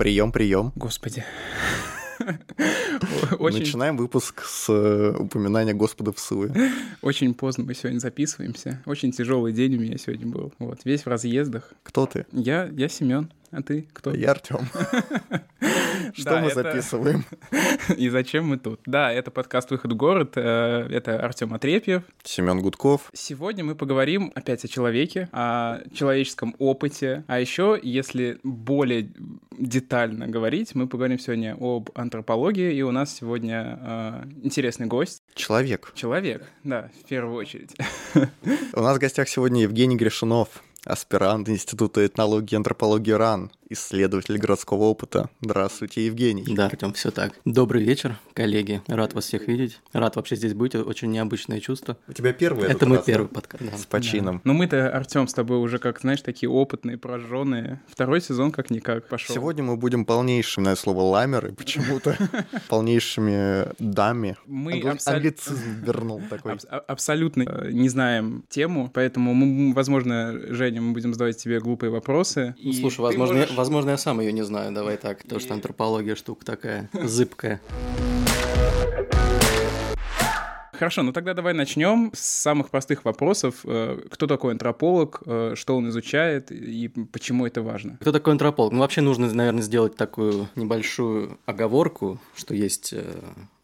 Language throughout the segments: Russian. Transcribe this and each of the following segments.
Прием, прием. Господи. Очень... Начинаем выпуск с э, упоминания Господа в суе. Очень поздно мы сегодня записываемся. Очень тяжелый день у меня сегодня был. Вот, весь в разъездах. Кто ты? Я, я Семен. А ты кто? Я Артем. Что мы записываем? И зачем мы тут? Да, это подкаст «Выход в город». Э, это Артем Отрепьев. Семен Гудков. Сегодня мы поговорим опять о человеке, о человеческом опыте. А еще, если более детально говорить, мы поговорим сегодня об антропологии. И у нас сегодня э, интересный гость. Человек. Человек, да, в первую очередь. У нас в гостях сегодня Евгений Гришунов аспирант Института этнологии и антропологии РАН исследователь городского опыта. Здравствуйте, Евгений. Да, Артем, все так. Добрый вечер, коллеги. Рад вас всех видеть. Рад вообще здесь быть. Очень необычное чувство. У тебя первый Это мой первый подкаст. Да. С почином. Да. Ну мы-то, Артем, с тобой уже как, знаешь, такие опытные, прожженные. Второй сезон как-никак пошел. Сегодня мы будем полнейшими, на слово ламеры почему-то, полнейшими дами. Мы англицизм вернул такой. Абсолютно э, не знаем тему, поэтому мы, возможно, Женя, мы будем задавать тебе глупые вопросы. Ну, слушай, возможно, Возможно, я сам ее не знаю, давай так, потому что антропология штука такая зыбкая. Хорошо, ну тогда давай начнем с самых простых вопросов. Э, кто такой антрополог, э, что он изучает и почему это важно? Кто такой антрополог? Ну, вообще нужно, наверное, сделать такую небольшую оговорку, что есть э,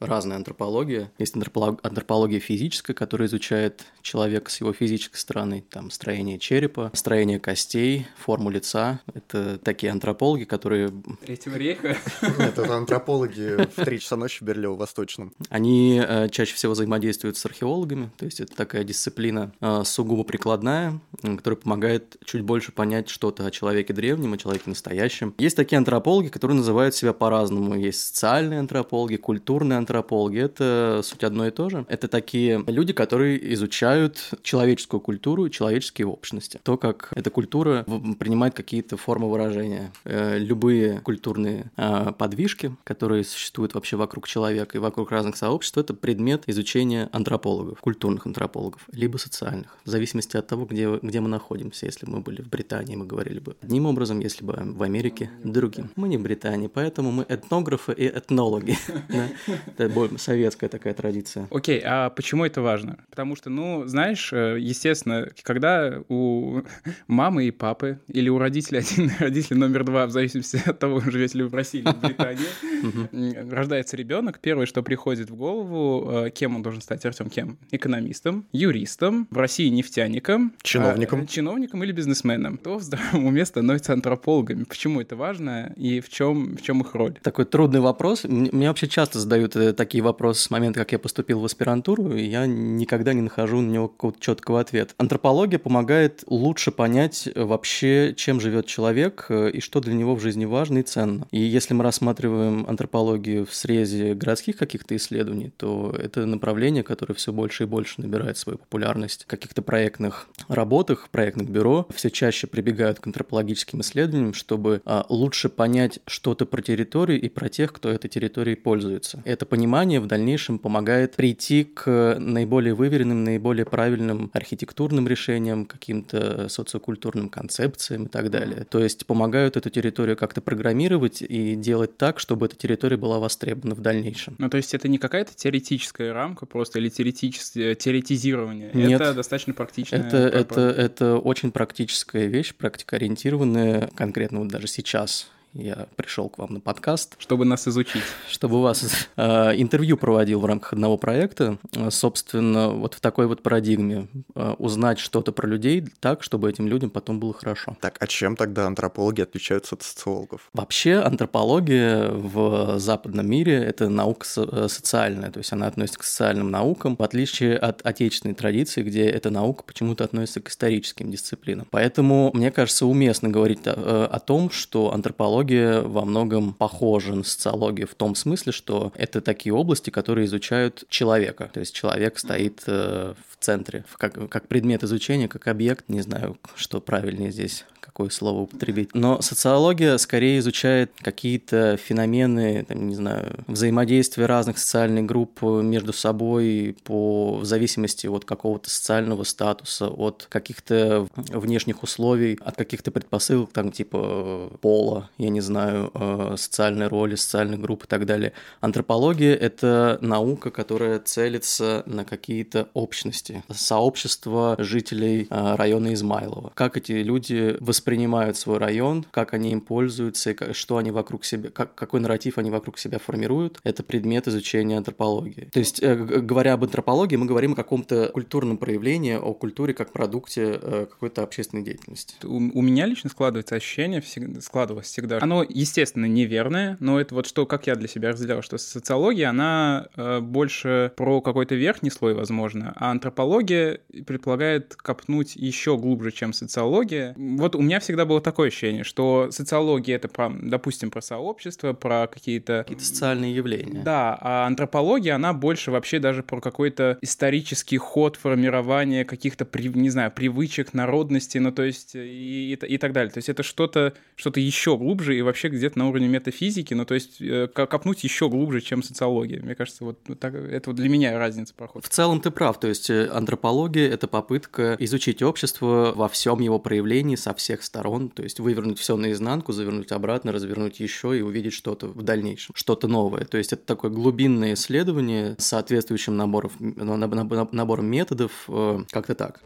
разная антропология. Есть антропология физическая, которая изучает человека с его физической стороны, там строение черепа, строение костей, форму лица. Это такие антропологи, которые... Третьего рейха? Это антропологи в три часа ночи в Берлево-Восточном. Они э, чаще всего взаимодействуют с археологами, то есть это такая дисциплина э, сугубо прикладная, которая помогает чуть больше понять что-то о человеке древнем, о человеке настоящем. Есть такие антропологи, которые называют себя по-разному. Есть социальные антропологи, культурные антропологи, это суть одно и то же. Это такие люди, которые изучают человеческую культуру, человеческие общности. То, как эта культура принимает какие-то формы выражения. Э, любые культурные а, подвижки, которые существуют вообще вокруг человека и вокруг разных сообществ, это предмет изучения антропологов, культурных антропологов, либо социальных, в зависимости от того, где, где мы находимся. Если мы были в Британии, мы говорили бы одним образом, если бы в Америке – другим. Мы не в Британии, поэтому мы этнографы и этнологи. Это более советская такая традиция. Окей, а почему это важно? Потому что, ну, знаешь, э, естественно, когда у мамы и папы или у родителей один, родитель номер два, в зависимости от того, живете ли вы в России или в Британии, рождается ребенок, первое, что приходит в голову, э, кем он должен стать, Артем, кем? Экономистом, юристом, в России нефтяником, чиновником, а, чиновником или бизнесменом. То в здравом уме становится антропологами. Почему это важно и в чем, в чем их роль? Такой трудный вопрос. Мне вообще часто задают э, такие вопросы с момента, как я поступил в аспирантуру, и я никогда не нахожу на него какого-то четкого ответа. Антропология помогает лучше понять вообще, чем живет человек э, и что для него в жизни важно и ценно. И если мы рассматриваем антропологию в срезе городских каких-то исследований, то это направление, которое все больше и больше набирает свою популярность в каких-то проектных работах, проектных бюро, все чаще прибегают к антропологическим исследованиям, чтобы а, лучше понять что-то про территорию и про тех, кто этой территорией пользуется. Это понимание в дальнейшем помогает прийти к наиболее выверенным, наиболее правильным архитектурным решениям, каким-то социокультурным концепциям и так далее. То есть помогают эту территорию как-то программировать и делать так, чтобы эта территория была востребована в дальнейшем. Ну, то есть это не какая-то теоретическая рамка просто или теоретическое теоретизирование? Нет. Это достаточно практичная это, это, это очень практическая вещь, практикоориентированная, конкретно вот даже сейчас я пришел к вам на подкаст. Чтобы нас изучить. Чтобы вас э, интервью проводил в рамках одного проекта. Э, собственно, вот в такой вот парадигме. Э, узнать что-то про людей так, чтобы этим людям потом было хорошо. Так, а чем тогда антропологи отличаются от социологов? Вообще антропология в западном мире – это наука э, социальная, то есть она относится к социальным наукам, в отличие от отечественной традиции, где эта наука почему-то относится к историческим дисциплинам. Поэтому, мне кажется, уместно говорить о, о том, что антропология антропология во многом похожа на социологию в том смысле, что это такие области, которые изучают человека. То есть человек стоит э, в центре, как, как предмет изучения, как объект. Не знаю, что правильнее здесь какое слово употребить. Но социология скорее изучает какие-то феномены, там, не знаю, взаимодействия разных социальных групп между собой по в зависимости от какого-то социального статуса, от каких-то внешних условий, от каких-то предпосылок, там, типа пола, я не не знаю, э, социальной роли, социальных групп и так далее. Антропология — это наука, которая целится на какие-то общности, сообщество жителей э, района Измайлова. Как эти люди воспринимают свой район, как они им пользуются, что они вокруг себя, как, какой нарратив они вокруг себя формируют, это предмет изучения антропологии. То есть, говоря об антропологии, мы говорим о каком-то культурном проявлении, о культуре как продукте какой-то общественной деятельности. У, у меня лично складывается ощущение, всегда, складывалось всегда. Оно, естественно, неверное, но это вот что, как я для себя разделял, что социология, она э, больше про какой-то верхний слой, возможно, а антропология предполагает копнуть еще глубже, чем социология. Вот у меня всегда было такое ощущение, что социология это, про, допустим, про сообщество, про какие-то... Какие-то социальные явления. Да, а антропология, она больше вообще даже про какой-то исторический ход формирования каких-то, не знаю, привычек, народности, ну то есть и, и, и так далее. То есть это что-то что еще глубже и вообще где-то на уровне метафизики, ну то есть э, копнуть еще глубже, чем социология. Мне кажется, вот так, это вот для меня разница проходит. В целом ты прав, то есть э, антропология — это попытка изучить общество во всем его проявлении со всех сторон, то есть вывернуть все наизнанку, завернуть обратно, развернуть еще и увидеть что-то в дальнейшем, что-то новое. То есть это такое глубинное исследование с соответствующим набором, набором методов, э, как-то так.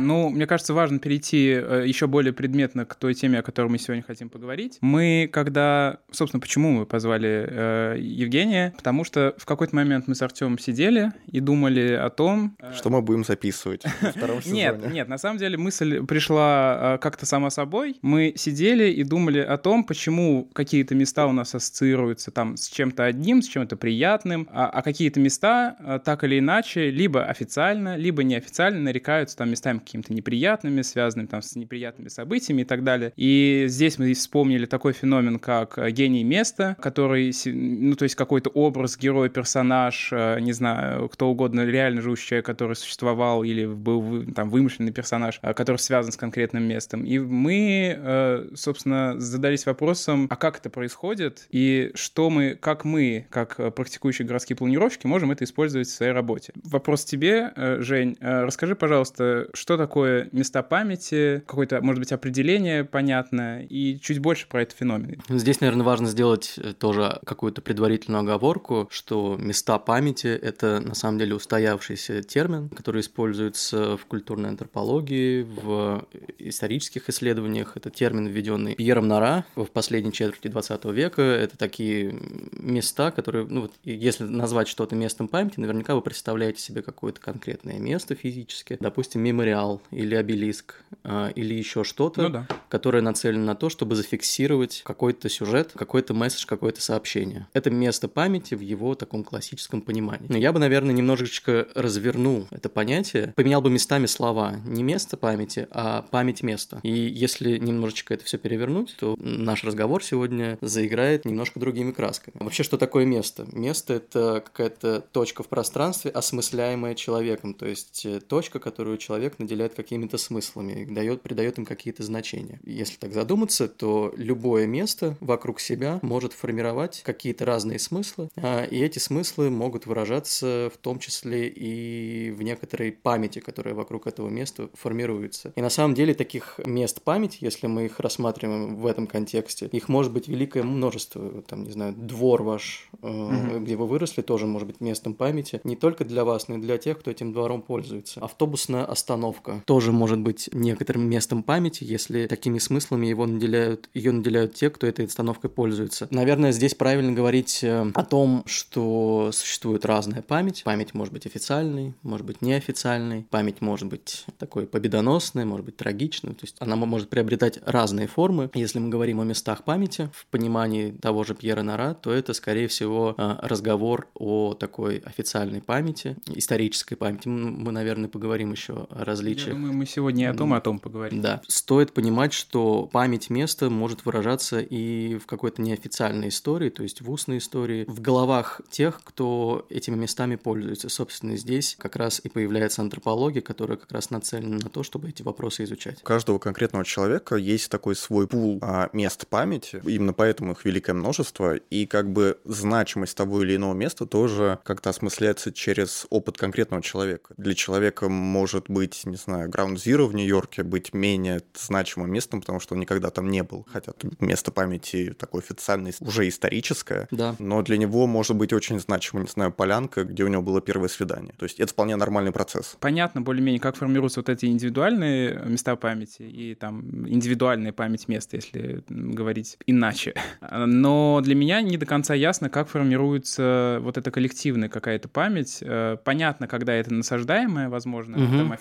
Ну, мне кажется, важно перейти э, еще более предметно к той теме, о которой мы сегодня хотим поговорить. Мы, когда... Собственно, почему мы позвали э, Евгения? Потому что в какой-то момент мы с Артемом сидели и думали о том... Э... Что мы будем записывать в втором сезоне. Нет, нет, на самом деле мысль пришла э, как-то сама собой. Мы сидели и думали о том, почему какие-то места у нас ассоциируются там с чем-то одним, с чем-то приятным, а, а какие-то места э, так или иначе либо официально, либо неофициально нарекаются там местами какими-то неприятными, связанными там с неприятными событиями и так далее. И здесь мы вспомнили такой феномен, как э, гений места, который, ну, то есть какой-то образ, герой, персонаж, э, не знаю, кто угодно, реально живущий человек, который существовал или был там вымышленный персонаж, э, который связан с конкретным местом. И мы, собственно, задались вопросом, а как это происходит и что мы, как мы, как практикующие городские планировщики, можем это использовать в своей работе. Вопрос тебе, Жень, расскажи, пожалуйста, что такое места памяти, какое-то, может быть, определение понятное, и чуть больше про этот феномен. Здесь, наверное, важно сделать э, тоже какую-то предварительную оговорку, что места памяти — это на самом деле устоявшийся термин, который используется в культурной антропологии, в исторических исследованиях. Это термин, введенный Пьером Нара в последней четверти 20 века. Это такие места, которые, ну вот, если назвать что-то местом памяти, наверняка вы представляете себе какое-то конкретное место физически, допустим, мемориал, мемориал или обелиск а, или еще что-то, ну, да. которое нацелено на то, чтобы зафиксировать какой-то сюжет, какой-то месседж, какое-то сообщение. Это место памяти в его таком классическом понимании. Но я бы, наверное, немножечко развернул это понятие, поменял бы местами слова. Не место памяти, а память места. И если немножечко это все перевернуть, то наш разговор сегодня заиграет немножко другими красками. Вообще, что такое место? Место — это какая-то точка в пространстве, осмысляемая человеком, то есть э, точка, которую человек наделяет наделяет какими-то смыслами, дает, придает им какие-то значения. Если так задуматься, то любое место вокруг себя может формировать какие-то разные смыслы, а, и эти смыслы могут выражаться в том числе и в некоторой памяти, которая вокруг этого места формируется. И на самом деле таких мест памяти, если мы их рассматриваем в этом контексте, их может быть великое множество. Там, не знаю, двор ваш, угу. где вы выросли, тоже может быть местом памяти. Не только для вас, но и для тех, кто этим двором пользуется. Автобусная остановка ошибка тоже может быть некоторым местом памяти, если такими смыслами его наделяют, ее наделяют те, кто этой установкой пользуется. Наверное, здесь правильно говорить э, о том, что существует разная память. Память может быть официальной, может быть неофициальной. Память может быть такой победоносной, может быть трагичной. То есть она может приобретать разные формы. Если мы говорим о местах памяти, в понимании того же Пьера Нара, то это, скорее всего, э, разговор о такой официальной памяти, исторической памяти. Мы, наверное, поговорим еще о различиях случаях. Я думаю, мы сегодня и о том, и о том поговорим. Да. Стоит понимать, что память места может выражаться и в какой-то неофициальной истории, то есть в устной истории, в головах тех, кто этими местами пользуется. Собственно, здесь как раз и появляется антропология, которая как раз нацелена на то, чтобы эти вопросы изучать. У каждого конкретного человека есть такой свой пул а, мест памяти, именно поэтому их великое множество, и как бы значимость того или иного места тоже как-то осмысляется через опыт конкретного человека. Для человека может быть, не знаю, Ground Zero в Нью-Йорке быть менее значимым местом, потому что он никогда там не был. Хотя место памяти такое официальное, уже историческое. Да. Но для него может быть очень значимо, не знаю, полянка, где у него было первое свидание. То есть это вполне нормальный процесс. Понятно более-менее, как формируются вот эти индивидуальные места памяти и там индивидуальная память места, если говорить иначе. Но для меня не до конца ясно, как формируется вот эта коллективная какая-то память. Э, понятно, когда это насаждаемая, возможно, угу. там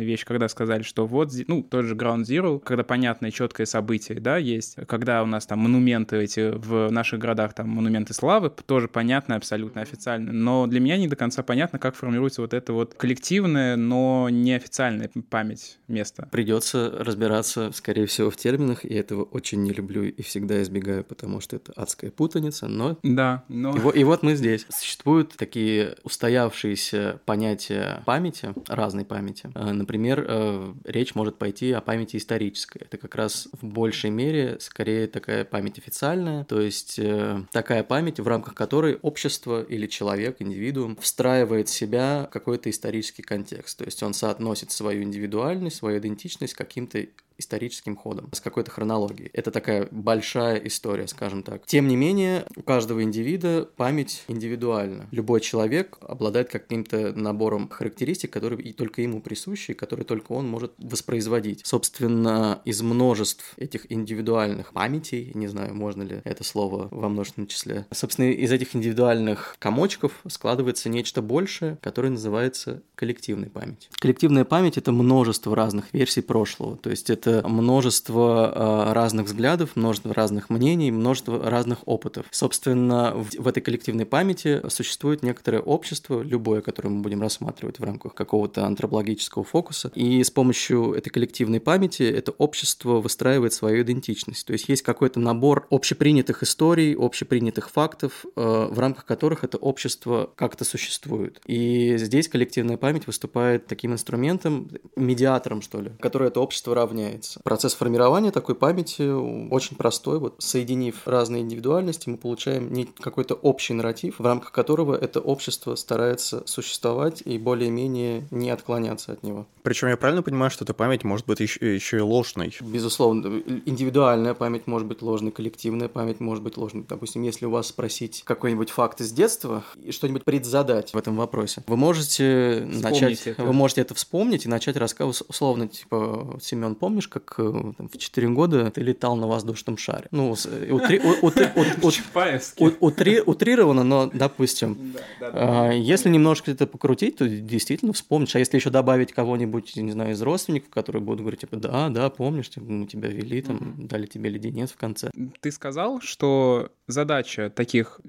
официальная вещь, когда сказали, что вот, ну, тот же Ground Zero, когда понятное, четкое событие, да, есть, когда у нас там монументы эти в наших городах, там монументы славы, тоже понятно абсолютно официально. Но для меня не до конца понятно, как формируется вот это вот коллективная, но неофициальная память места. Придется разбираться, скорее всего, в терминах, и этого очень не люблю и всегда избегаю, потому что это адская путаница, но... Да, но... И вот, и вот мы здесь. Существуют такие устоявшиеся понятия памяти, разной памяти. Э, например, э, речь может пойти о памяти исторической. Это как раз в большей мере скорее такая память официальная, то есть э, такая память, в рамках которой общество или человек, индивидуум встраивает себя в какой-то исторический контекст. То есть он соотносит свою индивидуальность, свою идентичность с каким-то историческим ходом, с какой-то хронологией. Это такая большая история, скажем так. Тем не менее, у каждого индивида память индивидуальна. Любой человек обладает каким-то набором характеристик, которые и только ему присущи, которые только он может воспроизводить. Собственно, из множеств этих индивидуальных памятей, не знаю, можно ли это слово во множественном числе, собственно, из этих индивидуальных комочков складывается нечто большее, которое называется коллективной память. Коллективная память — это множество разных версий прошлого, то есть это это множество а, разных взглядов, множество разных мнений, множество разных опытов. Собственно, в, в этой коллективной памяти существует некоторое общество, любое, которое мы будем рассматривать в рамках какого-то антропологического фокуса, и с помощью этой коллективной памяти это общество выстраивает свою идентичность. То есть есть какой-то набор общепринятых историй, общепринятых фактов, э, в рамках которых это общество как-то существует. И здесь коллективная память выступает таким инструментом, медиатором, что ли, который это общество равняет меняется. Процесс формирования такой памяти очень простой. Вот соединив разные индивидуальности, мы получаем не какой-то общий нарратив, в рамках которого это общество старается существовать и более-менее не отклоняться от него. Причем я правильно понимаю, что эта память может быть еще, еще и ложной? Безусловно. Индивидуальная память может быть ложной, коллективная память может быть ложной. Допустим, если у вас спросить какой-нибудь факт из детства и что-нибудь предзадать в этом вопросе, вы можете Вспомнить начать, это. вы можете это вспомнить и начать рассказывать условно, типа, Семен, помнишь, как э, там, в 4 года ты летал на воздушном шаре. Ну, утрированно, но допустим. А, если немножко это покрутить, то действительно вспомнишь. А если еще добавить кого-нибудь, не знаю, из родственников, которые будут говорить, типа, да, да, помнишь, типа, мы тебя вели, там, дали тебе леденец в конце. Ты сказал, что задача таких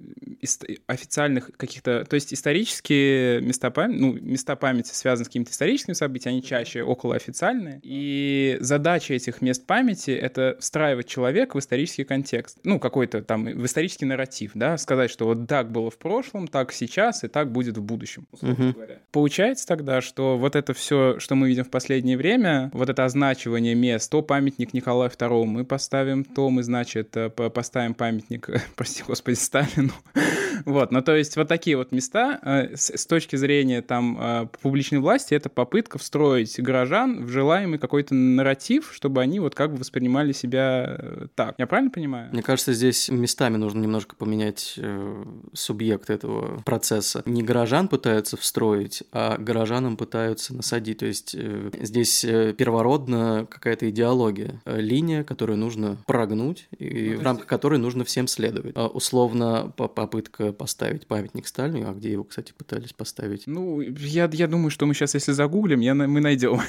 официальных каких-то, то есть исторические места памяти, ну, места памяти связаны с какими-то историческими событиями, они чаще около официальные, и задача этих мест памяти — это встраивать человека в исторический контекст, ну, какой-то там, в исторический нарратив, да, сказать, что вот так было в прошлом, так сейчас и так будет в будущем, условно говоря. Получается тогда, что вот это все, что мы видим в последнее время, вот это означивание мест, то памятник Николаю II мы поставим, то мы, значит, э, поставим памятник, прости господи, Сталину, Вот, ну то есть вот такие вот места э, с, точки зрения там э, публичной власти это попытка встроить горожан в желаемый какой-то нарратив, чтобы они вот как бы воспринимали себя э, так. Я правильно понимаю? Мне кажется, здесь местами нужно немножко поменять э, субъект этого процесса. Не горожан пытаются встроить, а горожанам пытаются насадить. То есть э, здесь э, первородна какая-то идеология, э, линия, которую нужно прогнуть и ну, в рамках которой нужно всем следовать. А, условно попытка поставить памятник Сталину, а где его, кстати, пытались поставить? Ну, я, я думаю, что мы сейчас, если загуглим, я, мы найдем.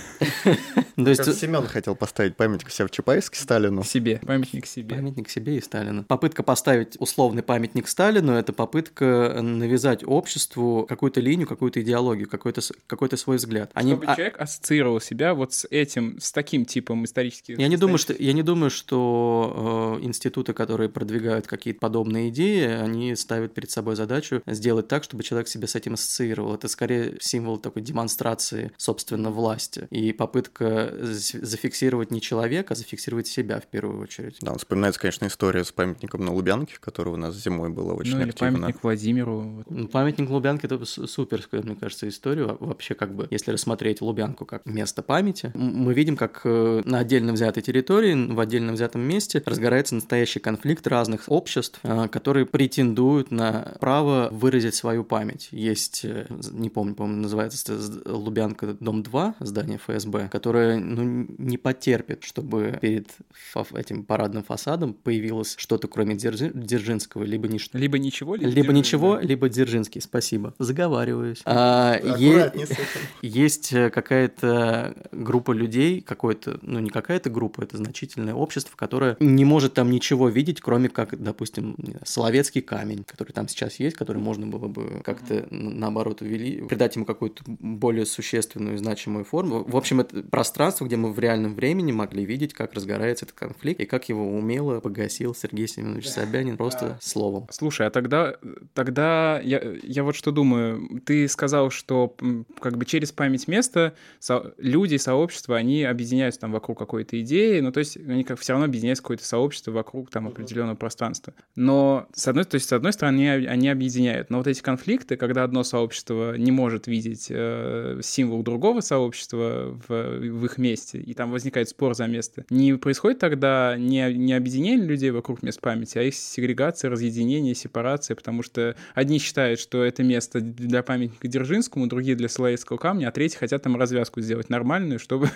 То есть Семен хотел поставить памятник себе в Чапаевске Сталину. Себе, памятник себе. Памятник себе и Сталину. Попытка поставить условный памятник Сталину – это попытка навязать обществу какую-то линию, какую-то идеологию, какой-то какой свой взгляд. Они... Чтобы а человек ассоциировал себя вот с этим, с таким типом исторических... Я не думаю, что, я не думаю, что э, институты, которые продвигают какие-то подобные идеи, они ставят перед собой задачу сделать так, чтобы человек себя с этим ассоциировал. Это скорее символ такой демонстрации, собственно, власти. И попытка зафиксировать не человека, а зафиксировать себя в первую очередь. Да, вспоминается, конечно, история с памятником на Лубянке, который у нас зимой было очень ну, или активно. памятник Владимиру. Ну, памятник Лубянке — это суперская, мне кажется, история. Вообще, как бы, если рассмотреть Лубянку как место памяти, мы видим, как э, на отдельно взятой территории, в отдельно взятом месте разгорается настоящий конфликт разных обществ, э, которые претендуют на право выразить свою память. Есть, э, не помню, по-моему, называется Лубянка, дом 2, здание ФСБ, которое ну, не потерпит, чтобы перед этим парадным фасадом появилось что-то, кроме Дзержи... Дзержинского, либо ничто. Либо ничего, либо, либо ничего, да. либо Дзержинский. Спасибо. Заговариваюсь. А, е... Есть э, какая-то группа людей, какой-то, ну не какая-то группа, это значительное общество, которое не может там ничего видеть, кроме как, допустим, Соловецкий камень, который там сейчас есть, который можно было бы как-то наоборот увели, придать ему какую-то более существенную, значимую форму. В общем, это пространство, где мы в реальном времени могли видеть, как разгорается этот конфликт и как его умело погасил Сергей Семенович Собянин просто словом. Слушай, а тогда, тогда я, я вот что думаю. Ты сказал, что как бы через память места со, люди, сообщества, они объединяются там вокруг какой-то идеи, ну то есть они как все равно объединяются какое-то сообщество вокруг там определенного пространства. Но с одной, то есть с одной стороны они, они объединяют, но вот эти конфликты, когда одно сообщество не может видеть э, символ другого сообщества в, в их месте, и там возникает спор за место, не происходит тогда не, не объединение людей вокруг мест памяти, а их сегрегация, разъединение, сепарация, потому что одни считают, что это место для памятника Дзержинскому, другие для Соловецкого камня, а третьи хотят там развязку сделать нормальную, чтобы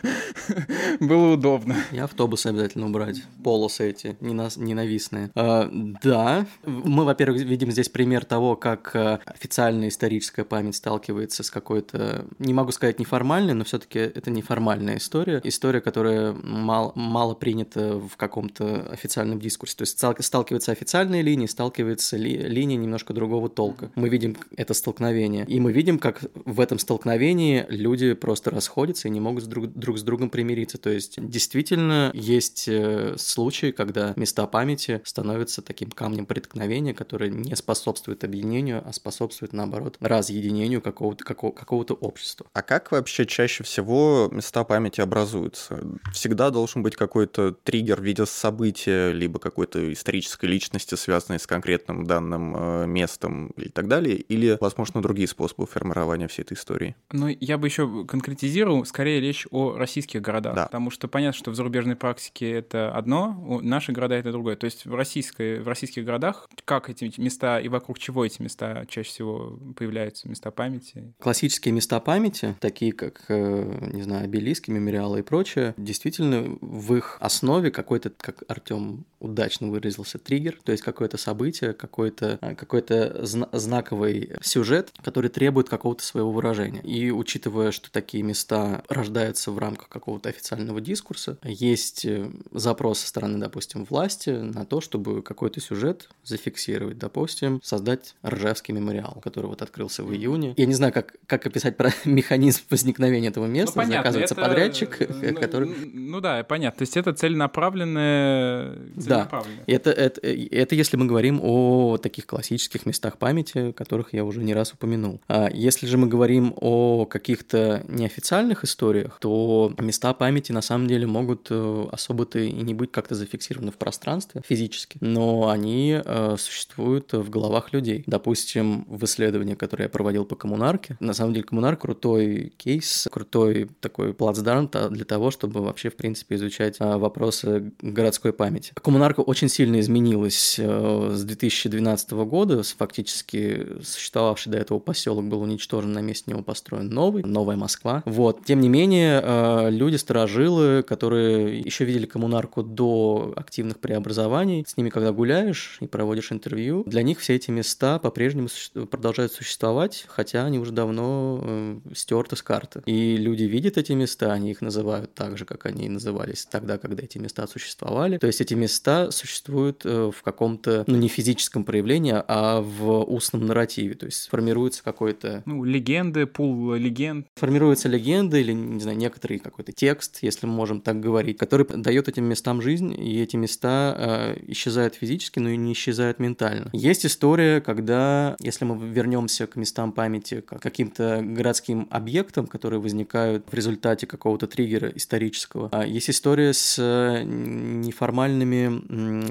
было удобно. И автобусы обязательно убрать, полосы эти ненавистные. А, да, мы, во-первых, видим здесь пример того, как э, официальная историческая память сталкивается с какой-то, не могу сказать неформальной, но все-таки это неформальная история. История, которая мало, мало принята в каком-то официальном дискурсе. То есть сталкиваются официальные линии, сталкиваются ли, линии немножко другого толка. Мы видим это столкновение. И мы видим, как в этом столкновении люди просто расходятся и не могут друг, друг с другом примириться. То есть действительно есть э, случаи, когда места памяти становятся таким камнем преткновения, который не способствует объединению, а способствует, наоборот, разъединению какого-то какого, какого общества. А как вообще чаще всего места памяти образуются? Всегда должен быть какой-то триггер в виде события, либо какой-то исторической личности, связанной с конкретным данным э, местом и так далее, или, возможно, другие способы формирования всей этой истории? Ну, я бы еще конкретизировал, скорее речь о российских городах, да. потому что понятно, что в зарубежной практике это одно, наши города это другое. То есть в, российской, в российских городах как эти места и вокруг чего эти места чаще всего появляются, места памяти? Классические места памяти, такие как, э, не знаю, обелиски, мемориалы и прочее, действительно в их основе какой-то, как Артем удачно выразился, триггер, то есть какое-то событие, какой-то э, какой зна- знаковый сюжет, который требует какого-то своего выражения. И учитывая, что такие места рождаются в рамках какого-то официального дискурса, есть э, запрос со стороны, допустим, власти на то, чтобы какой-то сюжет зафиксировать. Допустим, создать Ржевский мемориал, который вот открылся в июне. Я не знаю, как, как описать про механизм возникновения этого места. Ну, понятно, Оказывается, это... подрядчик, ну, который... Ну да, понятно. То есть это целенаправленное... целенаправленное. Да, это, это, это если мы говорим о таких классических местах памяти, которых я уже не раз упомянул. А если же мы говорим о каких-то неофициальных историях, то места памяти на самом деле могут э, особо-то и не быть как-то зафиксированы в пространстве физически, но они э, существуют в головах людей. Допустим, в исследовании, которое я проводил по коммунарке, на самом деле коммунар крутой кейс, крутой такой плацдарм для того, чтобы вообще, в принципе, изучать э, вопросы городской памяти. Коммунарка очень сильно изменилась э, с 2012 года, фактически существовавший до этого поселок был уничтожен, на месте него построен новый, новая Москва. Вот. Тем не менее, э, люди, сторожилы, которые еще видели коммунарку до активных преобразований, с ними, когда гуляешь и проводишь интервью, для них все эти места по-прежнему продолжают существовать, хотя они уже давно э, стерты с карты. И люди видят эти места, они их называют так же, как они назывались тогда, когда эти места существовали. То есть эти места места существуют э, в каком-то, ну, не физическом проявлении, а в устном нарративе. То есть формируется какой-то... Ну, легенды, пул легенд. Формируется легенда или, не знаю, некоторый какой-то текст, если мы можем так говорить, который дает этим местам жизнь, и эти места э, исчезают физически, но и не исчезают ментально. Есть история, когда, если мы вернемся к местам памяти, к каким-то городским объектам, которые возникают в результате какого-то триггера исторического, а есть история с э,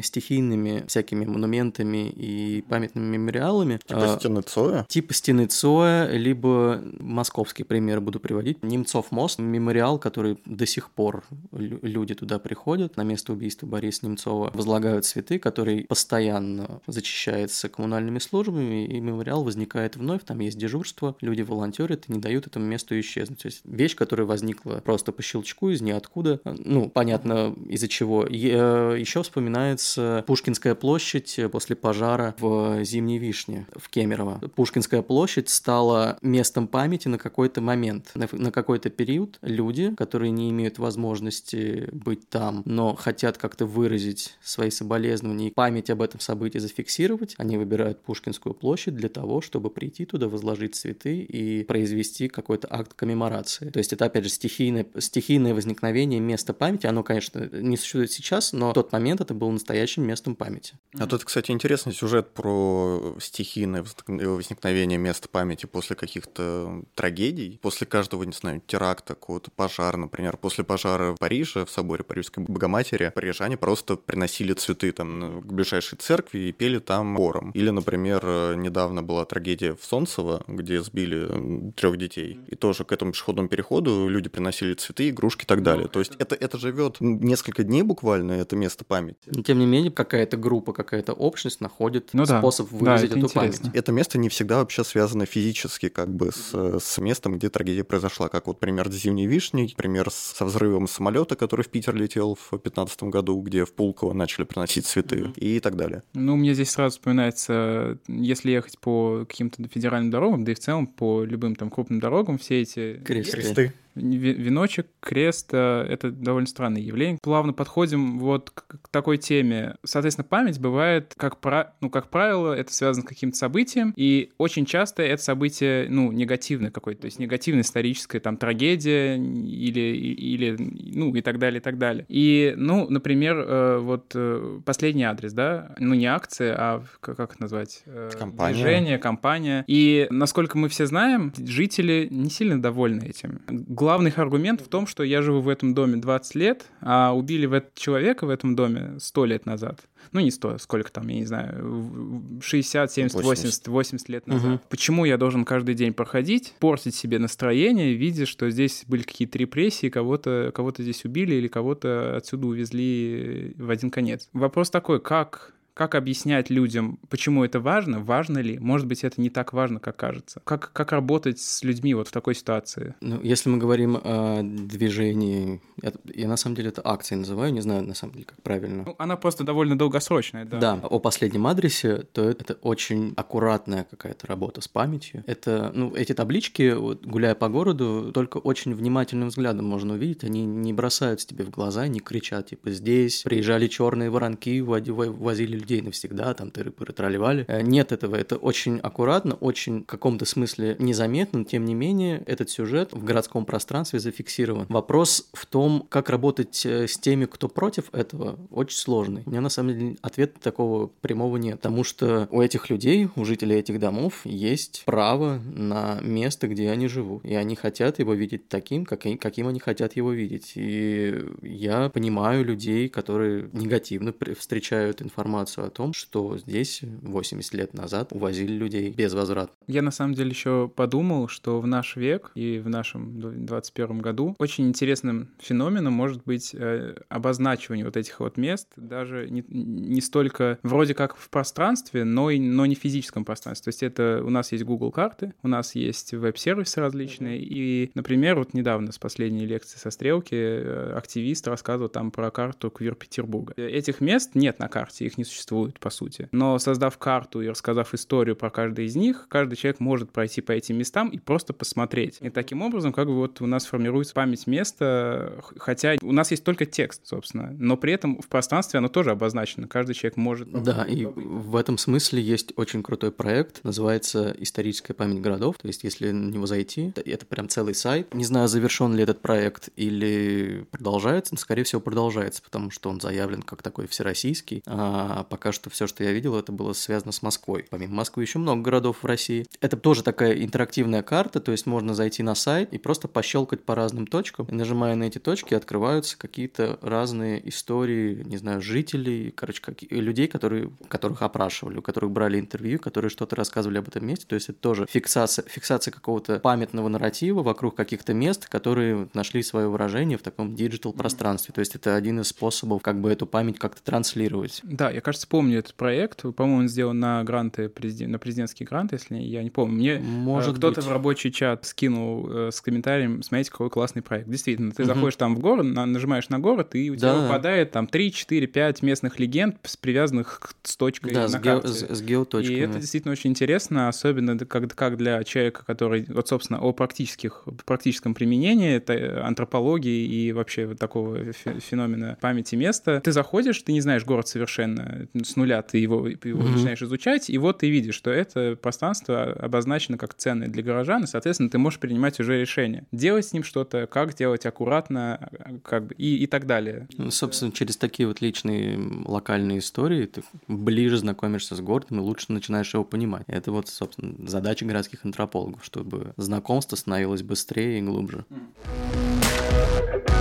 стихийными всякими монументами и памятными мемориалами. Типа а, стены Цоя? Типа стены Цоя, либо московский пример буду приводить. Немцов мост, мемориал, который до сих пор люди туда приходят, на место убийства Бориса Немцова возлагают цветы, который постоянно зачищается коммунальными службами, и мемориал возникает вновь, там есть дежурство, люди волонтерят и не дают этому месту исчезнуть. То есть вещь, которая возникла просто по щелчку из ниоткуда, ну, понятно, из-за чего. Э, Еще вспоминается Пушкинская площадь после пожара в Зимней Вишне в Кемерово. Пушкинская площадь стала местом памяти на какой-то момент, на, на какой-то период. Люди, которые не имеют возможности быть там, но хотят как-то выразить свои соболезнования и память об этом событии зафиксировать, они выбирают Пушкинскую площадь для того, чтобы прийти туда, возложить цветы и произвести какой-то акт коммеморации. То есть это, опять же, стихийное, стихийное возникновение места памяти. Оно, конечно, не существует сейчас, но в тот момент это было настоящим местом памяти. А тут, кстати, интересный сюжет про стихийное возникновение места памяти после каких-то трагедий, после каждого, не знаю, теракта, какого-то пожара, например, после пожара в Париже, в соборе Парижской Богоматери, парижане просто приносили цветы там к ближайшей церкви и пели там хором. Или, например, недавно была трагедия в Солнцево, где сбили трех детей. И тоже к этому пешеходному переходу люди приносили цветы, игрушки и так далее. То есть это, это живет несколько дней буквально, это место памяти. Но, тем не менее, какая-то группа, какая-то общность находит ну, способ да. выразить да, эту интересно. память. Это место не всегда вообще связано физически как бы с, с местом, где трагедия произошла. Как вот пример с Зимней Вишней, пример со взрывом самолета, который в Питер летел в 2015 году, где в Пулково начали приносить цветы mm-hmm. и так далее. Ну, мне здесь сразу вспоминается, если ехать по каким-то федеральным дорогам, да и в целом по любым там крупным дорогам, все эти... Кресты веночек, крест — это довольно странное явление. Плавно подходим вот к, такой теме. Соответственно, память бывает, как, про, ну, как правило, это связано с каким-то событием, и очень часто это событие, ну, негативное какое-то, то есть негативная историческая там трагедия или, или ну, и так далее, и так далее. И, ну, например, э, вот э, последний адрес, да, ну, не акция, а как это назвать? Э, компания. Движение, компания. И, насколько мы все знаем, жители не сильно довольны этим главный аргумент в том, что я живу в этом доме 20 лет, а убили в этот человека в этом доме 100 лет назад. Ну, не 100, сколько там, я не знаю, 60, 70, 80, 80 лет назад. Угу. Почему я должен каждый день проходить, портить себе настроение, видя, что здесь были какие-то репрессии, кого-то кого здесь убили или кого-то отсюда увезли в один конец? Вопрос такой, как как объяснять людям, почему это важно, важно ли? Может быть, это не так важно, как кажется. Как, как работать с людьми вот в такой ситуации? Ну, если мы говорим о движении, я, я на самом деле это акцией называю, не знаю на самом деле, как правильно. Ну, она просто довольно долгосрочная, да. Да, о последнем адресе, то это очень аккуратная какая-то работа с памятью. Это, ну, эти таблички, вот, гуляя по городу, только очень внимательным взглядом можно увидеть, они не бросаются тебе в глаза, не кричат, типа, здесь приезжали черные воронки, возили людей навсегда, там тыры-пыры тролливали. Э, нет этого, это очень аккуратно, очень в каком-то смысле незаметно, но тем не менее этот сюжет в городском пространстве зафиксирован. Вопрос в том, как работать э, с теми, кто против этого, очень сложный. У меня на самом деле ответа такого прямого нет, потому что у этих людей, у жителей этих домов есть право на место, где они живут, и они хотят его видеть таким, каким они хотят его видеть. И я понимаю людей, которые негативно встречают информацию о том, что здесь 80 лет назад увозили людей без возврата. Я на самом деле еще подумал, что в наш век и в нашем 21 году очень интересным феноменом может быть э, обозначивание вот этих вот мест, даже не, не столько вроде как в пространстве, но, и, но не в физическом пространстве. То есть это у нас есть Google карты, у нас есть веб-сервисы различные, и, например, вот недавно с последней лекции со Стрелки э, активист рассказывал там про карту Квир Петербурга. Этих мест нет на карте, их не существует существуют, по сути. Но создав карту и рассказав историю про каждый из них, каждый человек может пройти по этим местам и просто посмотреть. И таким образом, как бы вот у нас формируется память места, хотя у нас есть только текст, собственно, но при этом в пространстве оно тоже обозначено. Каждый человек может... Да, и в этом смысле есть очень крутой проект, называется «Историческая память городов». То есть, если на него зайти, это прям целый сайт. Не знаю, завершен ли этот проект или продолжается, но, скорее всего, продолжается, потому что он заявлен как такой всероссийский. А пока что все, что я видел, это было связано с Москвой. Помимо Москвы еще много городов в России. Это тоже такая интерактивная карта, то есть можно зайти на сайт и просто пощелкать по разным точкам. И нажимая на эти точки, открываются какие-то разные истории, не знаю, жителей, короче, как... людей, которые, которых опрашивали, у которых брали интервью, которые что-то рассказывали об этом месте. То есть это тоже фиксация, фиксация какого-то памятного нарратива вокруг каких-то мест, которые нашли свое выражение в таком digital пространстве. То есть это один из способов как бы эту память как-то транслировать. Да, я, кажется, помню этот проект. По-моему, он сделан на гранты, на президентский грант, если я не помню. Мне Может кто-то быть. в рабочий чат скинул э, с комментарием, смотрите, какой классный проект. Действительно, ты угу. заходишь там в город, на, нажимаешь на город, и у да. тебя выпадает там 3, 4, 5 местных легенд, привязанных к, с точкой да, на с карте. Ге- с, с геоточками. И это действительно очень интересно, особенно как, как для человека, который, вот, собственно, о практических, практическом применении это антропологии и вообще вот такого феномена памяти места. Ты заходишь, ты не знаешь город совершенно с нуля, ты его, его mm-hmm. начинаешь изучать, и вот ты видишь, что это пространство обозначено как ценное для горожан, и, соответственно, ты можешь принимать уже решение. Делать с ним что-то, как делать аккуратно, как бы, и, и так далее. Ну, собственно, через такие вот личные локальные истории ты ближе знакомишься с городом и лучше начинаешь его понимать. Это вот, собственно, задача городских антропологов, чтобы знакомство становилось быстрее и глубже. Э,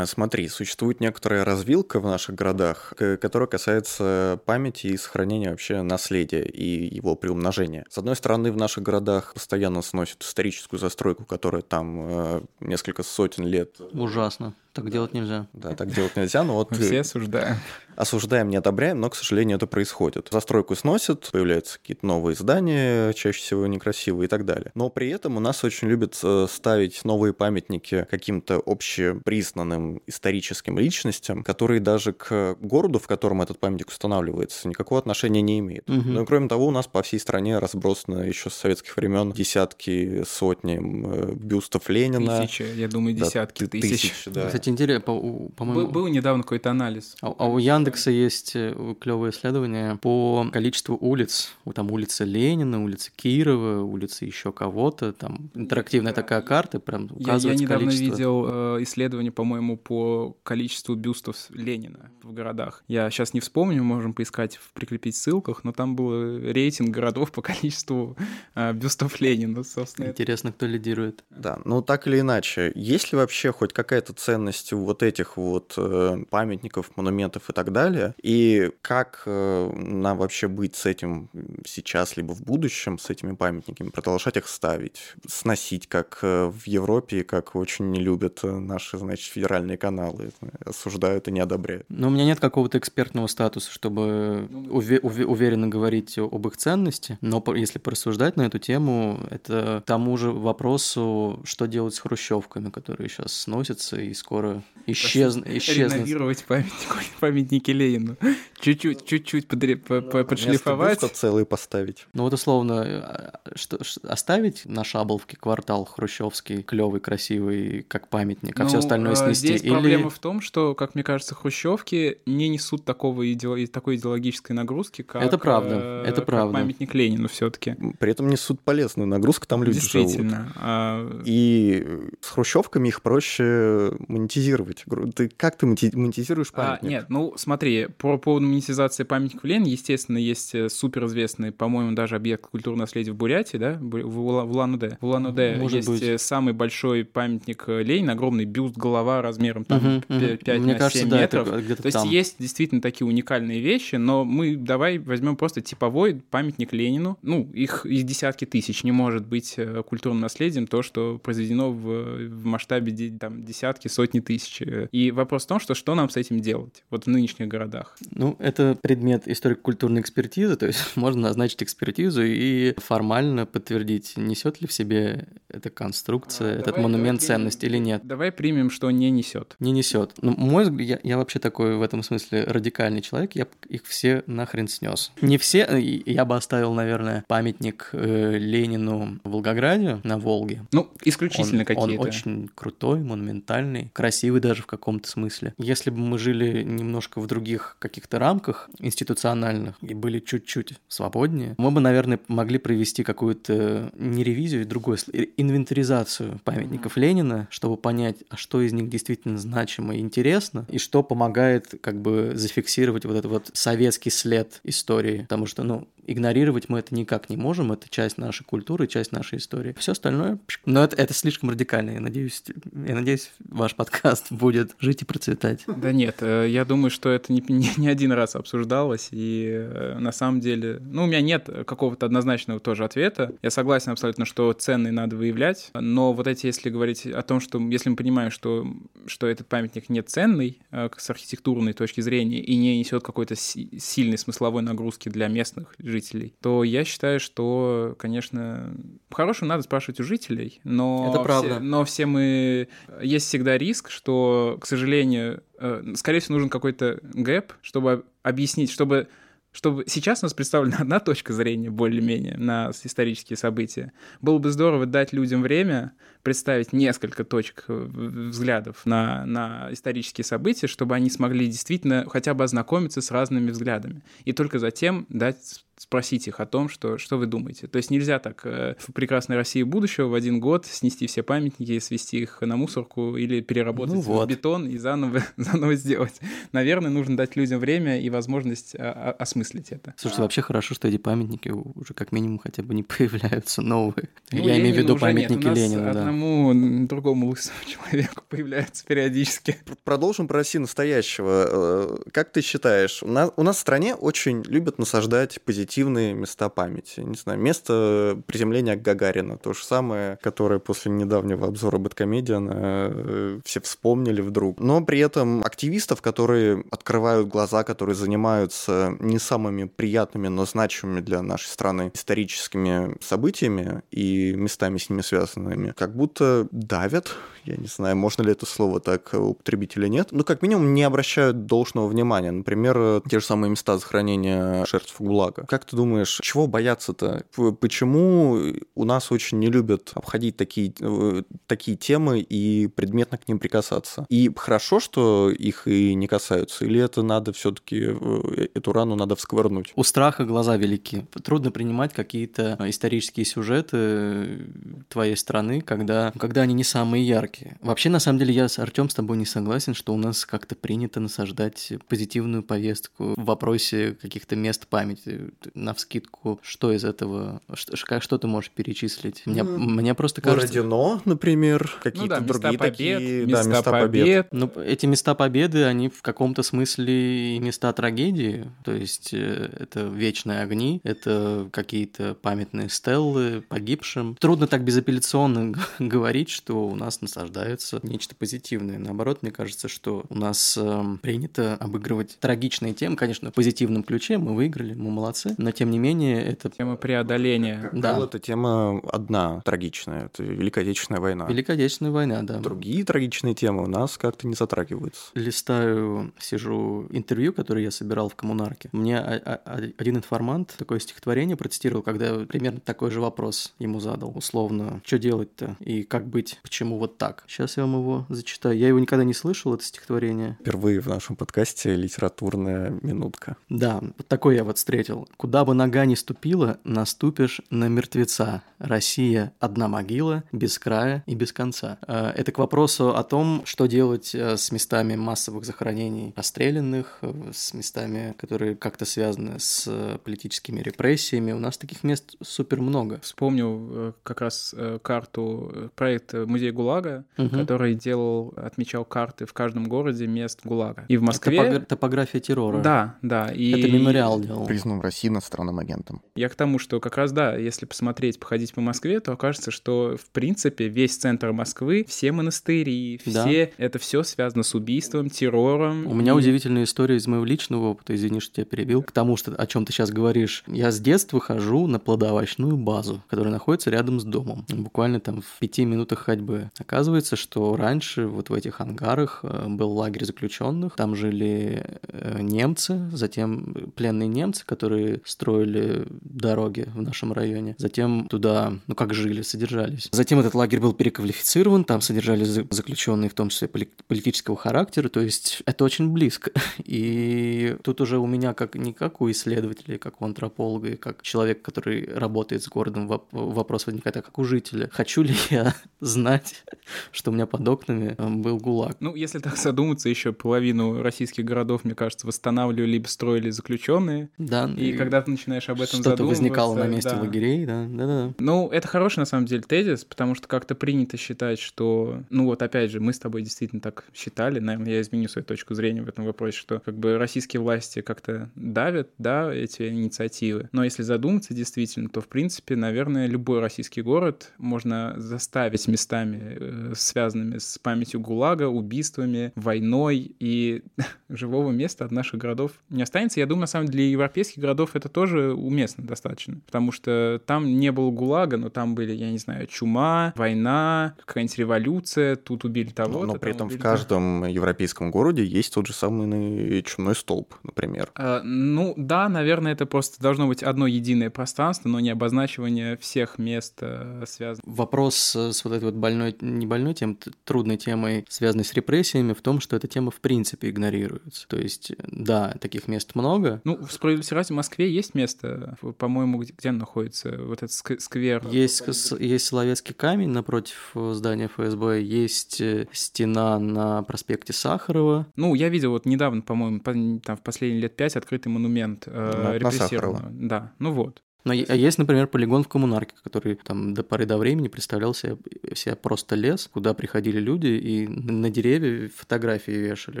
смотри, существует некоторая развилка в наших городах, которая касается памяти и сохранения вообще наследия и его приумножения. С одной стороны, в наших городах постоянно сносят историческую застройку, которая там э, несколько сотен лет. Ужасно. Так делать нельзя. Да, так делать нельзя, но вот... Мы все осуждаем. Осуждаем, не одобряем, но, к сожалению, это происходит. Застройку сносят, появляются какие-то новые здания, чаще всего некрасивые и так далее. Но при этом у нас очень любят э, ставить новые памятники каким-то общепризнанным историческим личностям, которые даже к городу, в котором этот памятник устанавливается, никакого отношения не имеют. Угу. Ну и кроме того, у нас по всей стране разбросаны еще с советских времен десятки, сотни э, бюстов Ленина. Тысячи, я думаю, десятки да, тысяч. тысяч да. Кстати, интересно, по, по-моему... Был, был недавно какой-то анализ. А, а у Яндекса есть э, клевое исследование по количеству улиц. Там улица Ленина, улица Кирова, улица еще кого-то. Там интерактивная такая карта, прям указывается Я, я недавно количество. видел э, исследование, по-моему, по количеству бюстов Ленина в городах. Я сейчас не вспомню, можем поискать, прикрепить в ссылках, но там был рейтинг городов по количеству э, бюстов Ленина, собственно. Интересно, кто лидирует. Да, ну так или иначе, есть ли вообще хоть какая-то ценность ценностью вот этих вот э, памятников, монументов и так далее, и как э, нам вообще быть с этим сейчас, либо в будущем, с этими памятниками, продолжать их ставить, сносить, как э, в Европе, как очень не любят наши, значит, федеральные каналы, осуждают и не одобряют. Но у меня нет какого-то экспертного статуса, чтобы уве- уве- уверенно говорить об их ценности, но если порассуждать на эту тему, это тому же вопросу, что делать с хрущевками, которые сейчас сносятся и скоро скоро исчез... исчезнут. Реновировать памятник, памятники Ленину. Чуть-чуть, чуть-чуть подре... ну, подшлифовать. Вместо целый поставить. Ну вот условно, а, что, оставить на Шабловке квартал хрущевский, клевый, красивый, как памятник, а ну, все остальное а, снести? Здесь Или... проблема в том, что, как мне кажется, хрущевки не несут такого иде... такой идеологической нагрузки, как, это правда, э, это правда. памятник Ленину все-таки. При этом несут полезную нагрузку, там люди Действительно. живут. А... И с хрущевками их проще монетизировать. Ты как ты монетизируешь памятник? А, нет, ну смотри, по поводу монетизации памятников Ленина, естественно, есть э, суперизвестный, по-моему, даже объект культурного наследия в Бурятии, да, в Улан-Удэ. В Улан-Удэ есть быть. Э, самый большой памятник э, Ленина, огромный бюст, голова размером там, угу, 5 угу. на кажется, 7 да, метров. Это То есть есть действительно такие уникальные вещи, но мы давай возьмем просто типовой памятник Ленину. Ну, их, их десятки тысяч. Не может быть культурным наследием то, что произведено в, в масштабе там, десятки, сотни тысячи. И вопрос в том, что что нам с этим делать вот в нынешних городах? Ну, это предмет историко-культурной экспертизы, то есть можно назначить экспертизу и формально подтвердить, несет ли в себе эта конструкция, а, этот давай, монумент давай ценность примем, или нет. Давай примем, что не несет. Не несет. Ну, мой взгляд, я, я вообще такой в этом смысле радикальный человек, я их все нахрен снес. Не все, я бы оставил, наверное, памятник э, Ленину в Волгограде на Волге. Ну, исключительно какие-то. Он очень крутой, монументальный, красивый даже в каком-то смысле. Если бы мы жили немножко в других каких-то рамках институциональных и были чуть-чуть свободнее, мы бы, наверное, могли провести какую-то не ревизию, а другое, инвентаризацию памятников Ленина, чтобы понять, а что из них действительно значимо и интересно, и что помогает как бы зафиксировать вот этот вот советский след истории. Потому что, ну, игнорировать мы это никак не можем, это часть нашей культуры, часть нашей истории. Все остальное... Но это, это слишком радикально, я надеюсь, я надеюсь, ваш подкаст будет жить и процветать. Да нет, э, я думаю, что это не, не, не один раз обсуждалось, и э, на самом деле... Ну, у меня нет какого-то однозначного тоже ответа. Я согласен абсолютно, что ценные надо выявлять, но вот эти, если говорить о том, что если мы понимаем, что, что этот памятник не ценный э, с архитектурной точки зрения и не несет какой-то сильной смысловой нагрузки для местных жителей, то я считаю, что, конечно, по-хорошему надо спрашивать у жителей, но, Это правда. Все, но все мы... Есть всегда риск, что, к сожалению, э, скорее всего, нужен какой-то гэп, чтобы объяснить, чтобы чтобы сейчас у нас представлена одна точка зрения более-менее на исторические события. Было бы здорово дать людям время представить несколько точек э, взглядов на, на исторические события, чтобы они смогли действительно хотя бы ознакомиться с разными взглядами. И только затем дать спросить их о том, что, что вы думаете. То есть нельзя так э, в прекрасной России будущего в один год снести все памятники, свести их на мусорку или переработать ну вот. в бетон и заново, заново сделать. Наверное, нужно дать людям время и возможность а, а, осмыслить это. Слушайте, вообще хорошо, что эти памятники уже как минимум хотя бы не появляются новые. Ну, Я имею в виду памятники Ленина. Да. Одному другому лысому человеку появляются периодически. Продолжим про Россию настоящего. Э, как ты считаешь, у нас, у нас в стране очень любят насаждать позитив позитивные места памяти. Не знаю, место приземления Гагарина, то же самое, которое после недавнего обзора Бэткомедиана э, все вспомнили вдруг. Но при этом активистов, которые открывают глаза, которые занимаются не самыми приятными, но значимыми для нашей страны историческими событиями и местами с ними связанными, как будто давят, я не знаю, можно ли это слово так употребить или нет, но как минимум не обращают должного внимания. Например, те же самые места захоронения жертв ГУЛАГа. Как ты думаешь, чего бояться-то? Почему у нас очень не любят обходить такие, э, такие темы и предметно к ним прикасаться? И хорошо, что их и не касаются, или это надо все-таки, э, эту рану надо всквырнуть? У страха глаза велики. Трудно принимать какие-то исторические сюжеты твоей страны, когда, когда они не самые яркие. Вообще, на самом деле, я с Артем с тобой не согласен, что у нас как-то принято насаждать позитивную повестку в вопросе каких-то мест памяти на вскидку, что из этого, что, что ты можешь перечислить? Мне, mm. мне просто кажется... Бородино, например, какие-то ну, да, другие побед, такие... Места, да, места побед. побед. Ну, эти места победы, они в каком-то смысле и места трагедии, то есть э, это вечные огни, это какие-то памятные стеллы погибшим. Трудно так безапелляционно говорить, что у нас насаждается нечто позитивное. Наоборот, мне кажется, что у нас э, принято обыгрывать трагичные темы, конечно, в позитивном ключе, мы выиграли, мы молодцы, но тем не менее это... Тема преодоления. Да. это тема одна трагичная, это Великая Отечественная война. Великая Отечественная война, да. Другие трагичные темы у нас как-то не затрагиваются. Листаю, сижу интервью, которое я собирал в коммунарке. Мне один информант такое стихотворение процитировал, когда примерно такой же вопрос ему задал, условно, что делать-то и как быть, почему вот так. Сейчас я вам его зачитаю. Я его никогда не слышал, это стихотворение. Впервые в нашем подкасте литературная минутка. Да, вот такой я вот встретил. Куда бы нога ни ступила, наступишь на мертвеца. Россия – одна могила, без края и без конца. Э, это к вопросу о том, что делать э, с местами массовых захоронений расстрелянных, э, с местами, которые как-то связаны с политическими репрессиями. У нас таких мест супер много. Вспомнил как раз карту, проект музея ГУЛАГа, Мгм. который делал, отмечал карты в каждом городе мест ГУЛАГа. И в Москве... Топогра- Топография террора. Да, да. И... Это мемориал делал. Признан в России иностранным агентом. Я к тому, что как раз да, если посмотреть, походить по Москве, то окажется, что в принципе весь центр Москвы, все монастыри, Да. все это все связано с убийством, террором. У меня И- удивительная история из моего личного опыта, извини, что тебя перебил, к тому, что, о чем ты сейчас говоришь. Я с детства хожу на плодоовощную базу, которая находится рядом с домом, буквально там в пяти минутах ходьбы. Оказывается, что раньше вот в этих ангарах э, был лагерь заключенных, там жили э, немцы, затем пленные немцы, которые строили дороги в нашем районе, затем туда, ну как жили, содержались. Затем этот лагерь был переквалифицирован, там содержались за- заключенные, в том числе поли- политического характера, то есть это очень близко. И тут уже у меня, как не как у исследователя, как у антрополога, и как человек, который работает с городом, воп- вопрос возникает, а как у жителя? Хочу ли я знать, что у меня под окнами э, был ГУЛАГ? Ну, если так задуматься, еще половину российских городов, мне кажется, восстанавливали либо строили заключенные. Да, И когда ты начинаешь об этом что-то возникало на задумываться, месте да. лагерей, да, да, да. Ну, это хороший, на самом деле, тезис, потому что как-то принято считать, что... Ну, вот опять же, мы с тобой действительно так считали, наверное, я изменю свою точку зрения в этом вопросе, что как бы российские власти как-то давят, да, эти инициативы. Но если задуматься действительно, то, в принципе, наверное, любой российский город можно заставить местами, э, связанными с памятью ГУЛАГа, убийствами, войной, и живого места от наших городов не останется. Я думаю, на самом деле, для европейских городов это тоже уместно достаточно, потому что там не было ГУЛАГа, но там были, я не знаю, чума, война, какая-нибудь революция, тут убили того Но при этом в каждом европейском городе есть тот же самый чумной столб, например. А, ну да, наверное, это просто должно быть одно единое пространство, но не обозначивание всех мест э, связанных. Вопрос э, с вот этой вот больной, не больной темой, т- трудной темой, связанной с репрессиями, в том, что эта тема в принципе игнорируется. То есть, да, таких мест много, Ну, в справедливости ради, в Москве есть место, по-моему, где, где находится, вот этот ск- сквер. Есть, с- есть Соловецкий камень напротив э, здания ФСБ, есть э, стена на проспекте Сахарова. Ну, я видел вот недавно, по-моему, по- там в последние лет пять открытый монумент э, На- на репрессированного. Да, ну вот. Но а есть, например, полигон в Коммунарке, который там до поры до времени представлял себя, себя просто лес, куда приходили люди и на деревья фотографии вешали,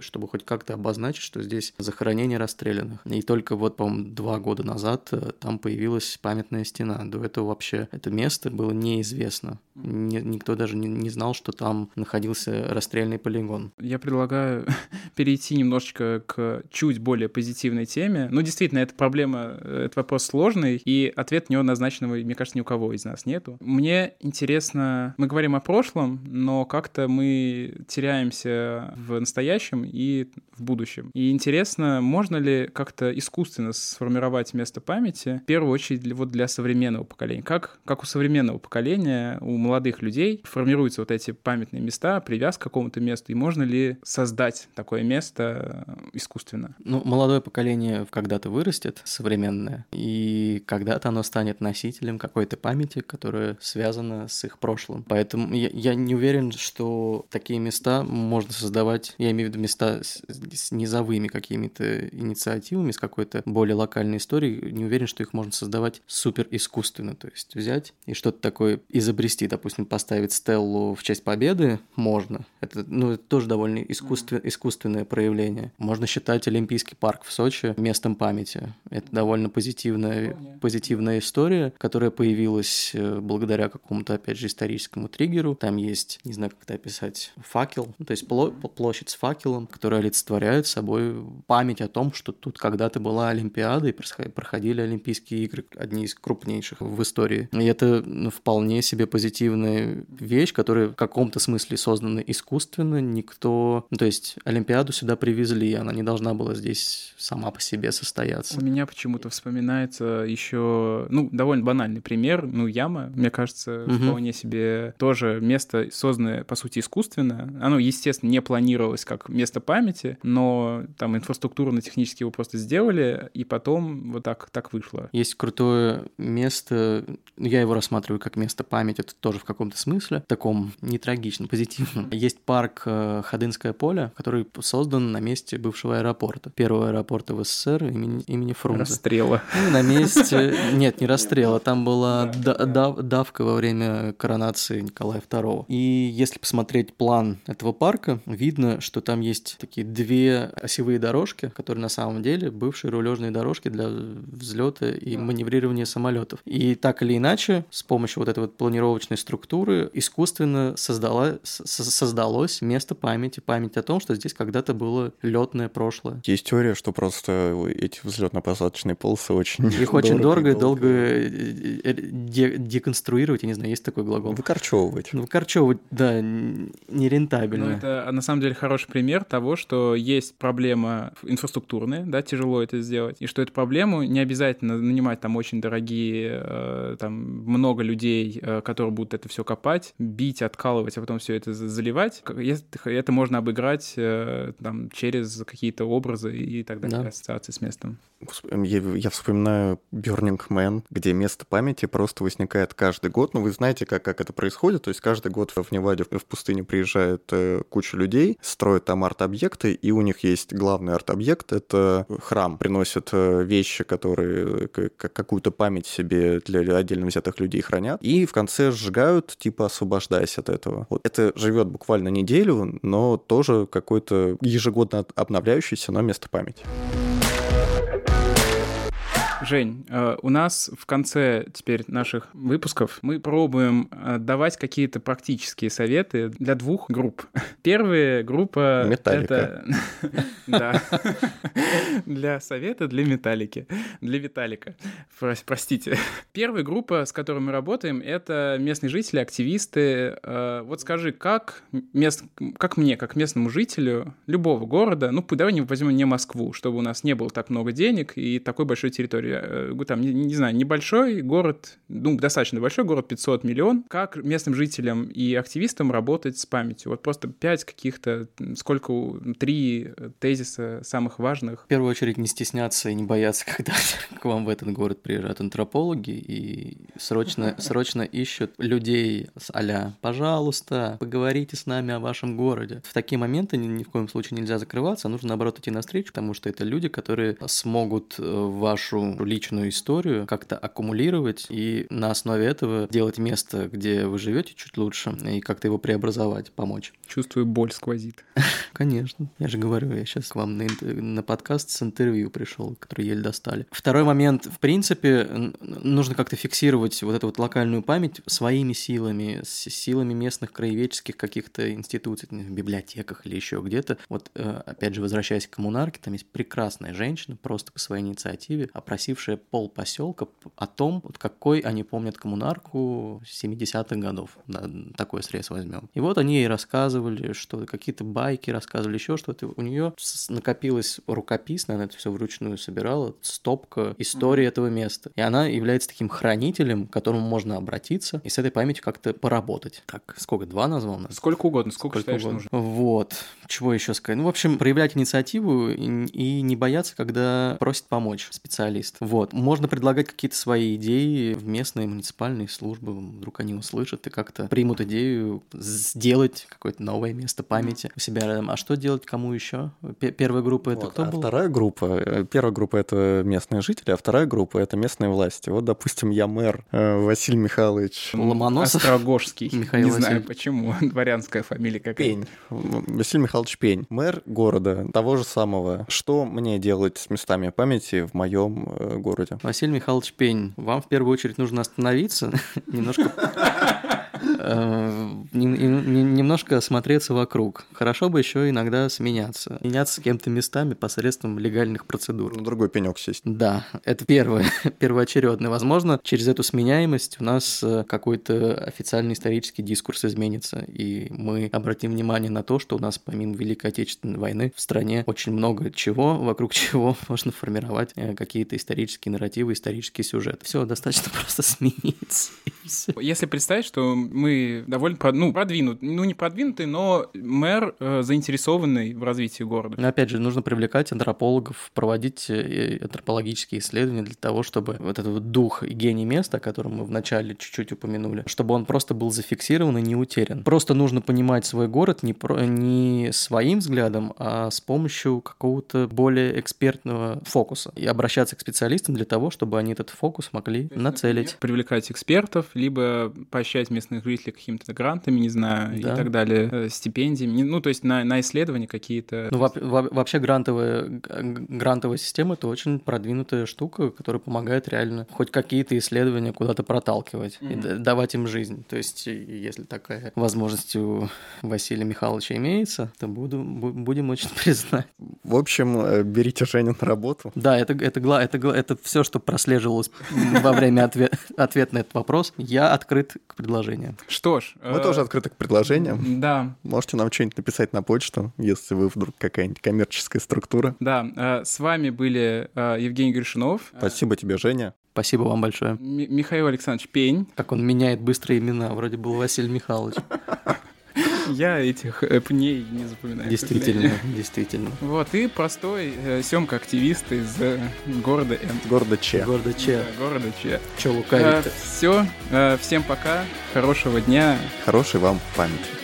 чтобы хоть как-то обозначить, что здесь захоронение расстрелянных. И только вот, по-моему, два года назад э, там появилась памятная стена. До этого вообще это место было неизвестно. Ни- никто даже не, не знал, что там находился расстрельный полигон. Я предлагаю перейти немножечко к чуть более позитивной теме. Ну, действительно, эта проблема, э, этот вопрос сложный, и ответ на него назначенного, мне кажется, ни у кого из нас нету. Мне интересно, мы говорим о прошлом, но как-то мы теряемся в настоящем и в будущем. И интересно, можно ли как-то искусственно сформировать место памяти, в первую очередь вот для современного поколения? Как, как у современного поколения, у молодых людей формируются вот эти памятные места, привязка к какому-то месту, и можно ли создать такое место э, искусственно? Ну, молодое поколение когда-то вырастет, современное, и когда-то оно станет носителем какой-то памяти, которая связана с их прошлым. Поэтому я, я не уверен, что такие места можно создавать, я имею в виду места с, с низовыми какими-то инициативами, с какой-то более локальной историей, не уверен, что их можно создавать супер искусственно, то есть взять и что-то такое изобрести, допустим, поставить стеллу в честь победы можно. Это, ну, это тоже довольно искусстве- искусственное проявление. Можно считать Олимпийский парк в Сочи местом памяти. Это довольно позитивная, позитивная история, которая появилась э, благодаря какому-то, опять же, историческому триггеру. Там есть, не знаю, как это описать, факел, ну, то есть пло- площадь с факелом, которая олицетворяет собой память о том, что тут когда-то была Олимпиада и проходили Олимпийские игры, одни из крупнейших в истории. И это ну, вполне себе позитивная вещь, которая в каком-то смысле создана искусственно. Никто... Ну, то есть Олимпиаду сюда привезли, она не должна была здесь сама по себе состояться. У меня почему-то вспоминается еще, ну, довольно банальный пример, ну, яма, мне кажется, Мгм. вполне себе тоже место, созданное, по сути, искусственно. Оно, естественно, не планировалось как место памяти, но там инфраструктурно-технически его просто сделали, и потом вот так, так вышло. Есть крутое место, ну, я его рассматриваю как место памяти, это тоже в каком-то смысле, таком не трагичном, позитивном. Есть парк э, Ходынское поле, который создан на месте бывшего аэропорта, первого аэропорта в СССР имени, имени Фрунзе. Расстрела. Ну, на месте, Нет, не расстрела, там была давка во время коронации Николая II. И если посмотреть план этого парка, видно, что там есть такие две осевые дорожки, которые на самом деле бывшие рулежные дорожки для взлета и маневрирования самолетов. И так или иначе, с помощью вот этой вот планировочной структуры искусственно создала, создалось место памяти, память о том, что здесь когда-то было летное прошлое. Есть теория, что просто эти взлетно-посадочные полосы очень Их очень дорого и долго э, э, деконструировать, я не знаю, есть такой глагол. Выкорчевывать. Выкорчевывать, да, нерентабельно. Ну, это на самом деле хороший пример того, что есть проблема инфраструктурная, да, тяжело это сделать, и что эту проблему не обязательно нанимать там очень дорогие, э, там много людей, которые будут это все копать, бить, откалывать, а потом все это заливать. Это можно обыграть там через какие-то образы и так далее, да. ассоциации с местом. Я, я вспоминаю Burning Man, где место памяти просто возникает каждый год. Ну, вы знаете, как, как это происходит. То есть каждый год в Неваде, в пустыне приезжает э, куча людей, строят там арт-объекты, и у них есть главный арт-объект — это храм. Приносят э, вещи, которые э, какую-то память себе для отдельно взятых людей хранят, и в конце сжигают, типа освобождаясь от этого. Вот это живет буквально неделю, но тоже какой-то ежегодно обновляющийся, но место памяти. Жень, э, у нас в конце теперь наших выпусков мы пробуем э, давать какие-то практические советы для двух групп. Первая группа... Металлика. Это... Да. Для совета для металлики. Для Виталика. Простите. Первая группа, с которой мы работаем, это местные жители, активисты. Э, вот скажи, как, мест... как мне, как местному жителю любого города, ну, давай не возьмем не Москву, чтобы у нас не было так много денег и такой большой территории Э, там, не, не знаю, небольшой город, ну, достаточно большой город, 500 миллион. Как местным жителям и активистам работать с памятью? Вот просто пять каких-то, сколько, три тезиса самых важных. В первую очередь не стесняться и не бояться, когда к вам в этот город приезжают антропологи и срочно, срочно ищут людей с а «пожалуйста, поговорите с нами о вашем городе». В такие моменты ни, ни в коем случае нельзя закрываться, нужно, наоборот, идти навстречу, потому что это люди, которые смогут э, личную историю как-то аккумулировать и на основе этого делать место, где вы живете, чуть лучше и как-то его преобразовать, помочь. Чувствую, боль сквозит. Конечно. Я же говорю, я сейчас к вам на, на подкаст с интервью пришел, который еле достали. Второй момент. В принципе, нужно как-то фиксировать вот эту вот локальную память своими силами, с силами местных краеведческих каких-то институций, в библиотеках или еще где-то. Вот, э, опять же, возвращаясь к коммунарке, там есть прекрасная женщина, просто по своей инициативе, опросившая пол поселка о том, вот какой они помнят коммунарку 70-х годов. Да, такой срез возьмем. И вот они ей рассказывали, что какие-то байки рассказывали, еще что-то. У нее накопилось рукописно, она это все вручную собирала, стопка истории mm-hmm. этого места. И она является таким хранителем, к которому можно обратиться и с этой памятью как-то поработать. Так, сколько? Два назвал нас? Сколько угодно, сколько, сколько считаешь угодно. нужно. Вот. Чего еще сказать? Ну, в общем, проявлять инициативу и не бояться, когда просит помочь специалист. Вот. Можно предлагать какие-то свои идеи в местные муниципальные службы, вдруг они услышат и как-то примут идею сделать какое-то новое место памяти у себя рядом. А что делать кому еще? Первая группа это вот, кто а был? Вторая группа, э, первая группа это местные жители, а вторая группа это местные власти. Вот, допустим, я мэр э, Василий Михайлович Ломоносов. Острогожский. Михаил не Василь... знаю почему, дворянская фамилия какая. Пень. Василий Михайлович Пень, мэр города того же самого. Что мне делать с местами памяти в моем э, городе? Василий Михайлович Пень, вам в первую очередь нужно остановиться, немножко Э, немножко осмотреться вокруг. Хорошо бы еще иногда сменяться. Меняться с кем-то местами посредством легальных процедур. На другой пенек сесть. Да, это первое, первоочередное. Возможно, через эту сменяемость у нас э, какой-то официальный исторический дискурс изменится, и мы обратим внимание на то, что у нас помимо Великой Отечественной войны в стране очень много чего, вокруг чего можно формировать э, какие-то исторические нарративы, исторические сюжеты. Все достаточно просто смениться. Если представить, что мы довольно, ну, продвинут, ну, не продвинутый, но мэр э, заинтересованный в развитии города. Но опять же, нужно привлекать антропологов, проводить э, антропологические исследования для того, чтобы вот этот вот дух и гений места, о котором мы вначале чуть-чуть упомянули, чтобы он просто был зафиксирован и не утерян. Просто нужно понимать свой город не, про, не своим взглядом, а с помощью какого-то более экспертного фокуса и обращаться к специалистам для того, чтобы они этот фокус могли нацелить. Привлекать экспертов, либо поощрять местных жителей какими-то грантами, не знаю, да. и так далее, э, стипендиями. Ну, то есть на, на исследования какие-то. Ну, вообще грантовая, грантовая система — это очень продвинутая штука, которая помогает реально хоть какие-то исследования куда-то проталкивать mm-hmm. и давать им жизнь. То есть, если такая возможность у Василия Михайловича имеется, то буду, будем очень признать. В общем, э, берите Женю на работу. Да, это, это, это, это, это все, что прослеживалось во время ответ, ответ на этот вопрос. Я открыт к предложениям. Что ж. Мы э... тоже открыты к предложениям. Да. Можете нам что-нибудь написать на почту, если вы вдруг какая-нибудь коммерческая структура. Да, э, с вами были э, Евгений Гришинов. Спасибо тебе, Женя. Спасибо вам большое. М- Михаил Александрович Пень. Как он меняет быстрые имена, вроде был Василий Михайлович. Я этих э, пней не запоминаю. Действительно, действительно. Вот, и простой э, Семка-активист из э, города Н. Города Че. Города Че. Да, города Че. Че лукавить Все, всем пока, хорошего дня. Хорошей вам памяти.